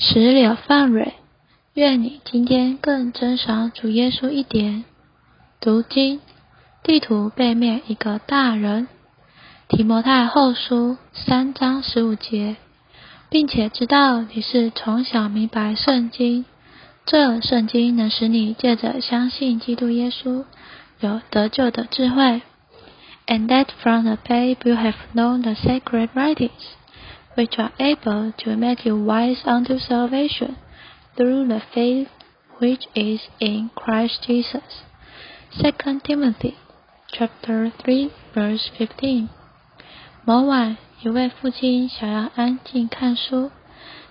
石榴放蕊，愿你今天更珍赏主耶稣一点。读经，地图背面一个大人。提摩太后书三章十五节，并且知道你是从小明白圣经，这圣经能使你借着相信基督耶稣有得救的智慧。And that from the babe you have known the sacred writings. Which are able to make you wise unto salvation through the faith which is in Christ Jesus. 2 Timothy chapter 3 verse 15. 某晚，一位父亲想要安静看书，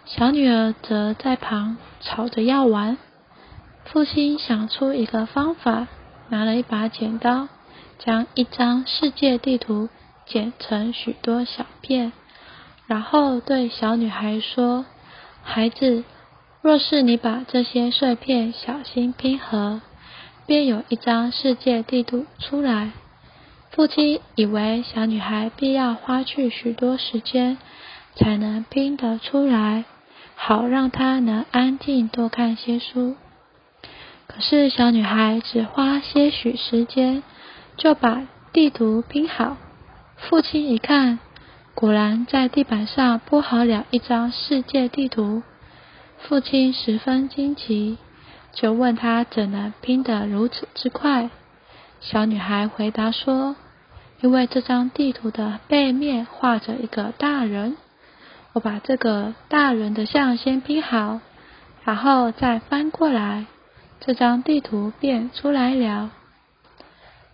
小女儿则在旁吵着要玩。父亲想出一个方法，拿了一把剪刀，将一张世界地图剪成许多小片。然后对小女孩说：“孩子，若是你把这些碎片小心拼合，便有一张世界地图出来。”父亲以为小女孩必要花去许多时间才能拼得出来，好让她能安静多看些书。可是小女孩只花些许时间就把地图拼好。父亲一看。果然在地板上铺好了一张世界地图。父亲十分惊奇，就问他怎能拼得如此之快。小女孩回答说：“因为这张地图的背面画着一个大人，我把这个大人的像先拼好，然后再翻过来，这张地图便出来了。”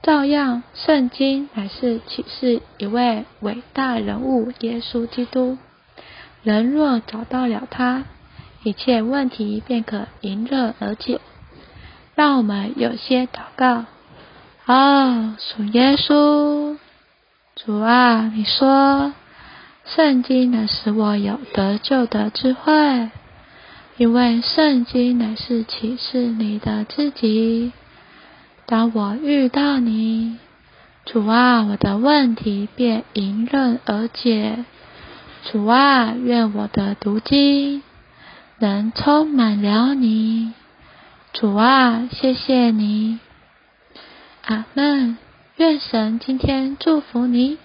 照样，圣经乃是启示一位伟大人物——耶稣基督。人若找到了他，一切问题便可迎刃而解。让我们有些祷告。哦，主耶稣，主啊，你说，圣经能使我有得救的智慧，因为圣经乃是启示你的自己。当我遇到你，主啊，我的问题便迎刃而解。主啊，愿我的读经能充满了你。主啊，谢谢你。阿门。愿神今天祝福你。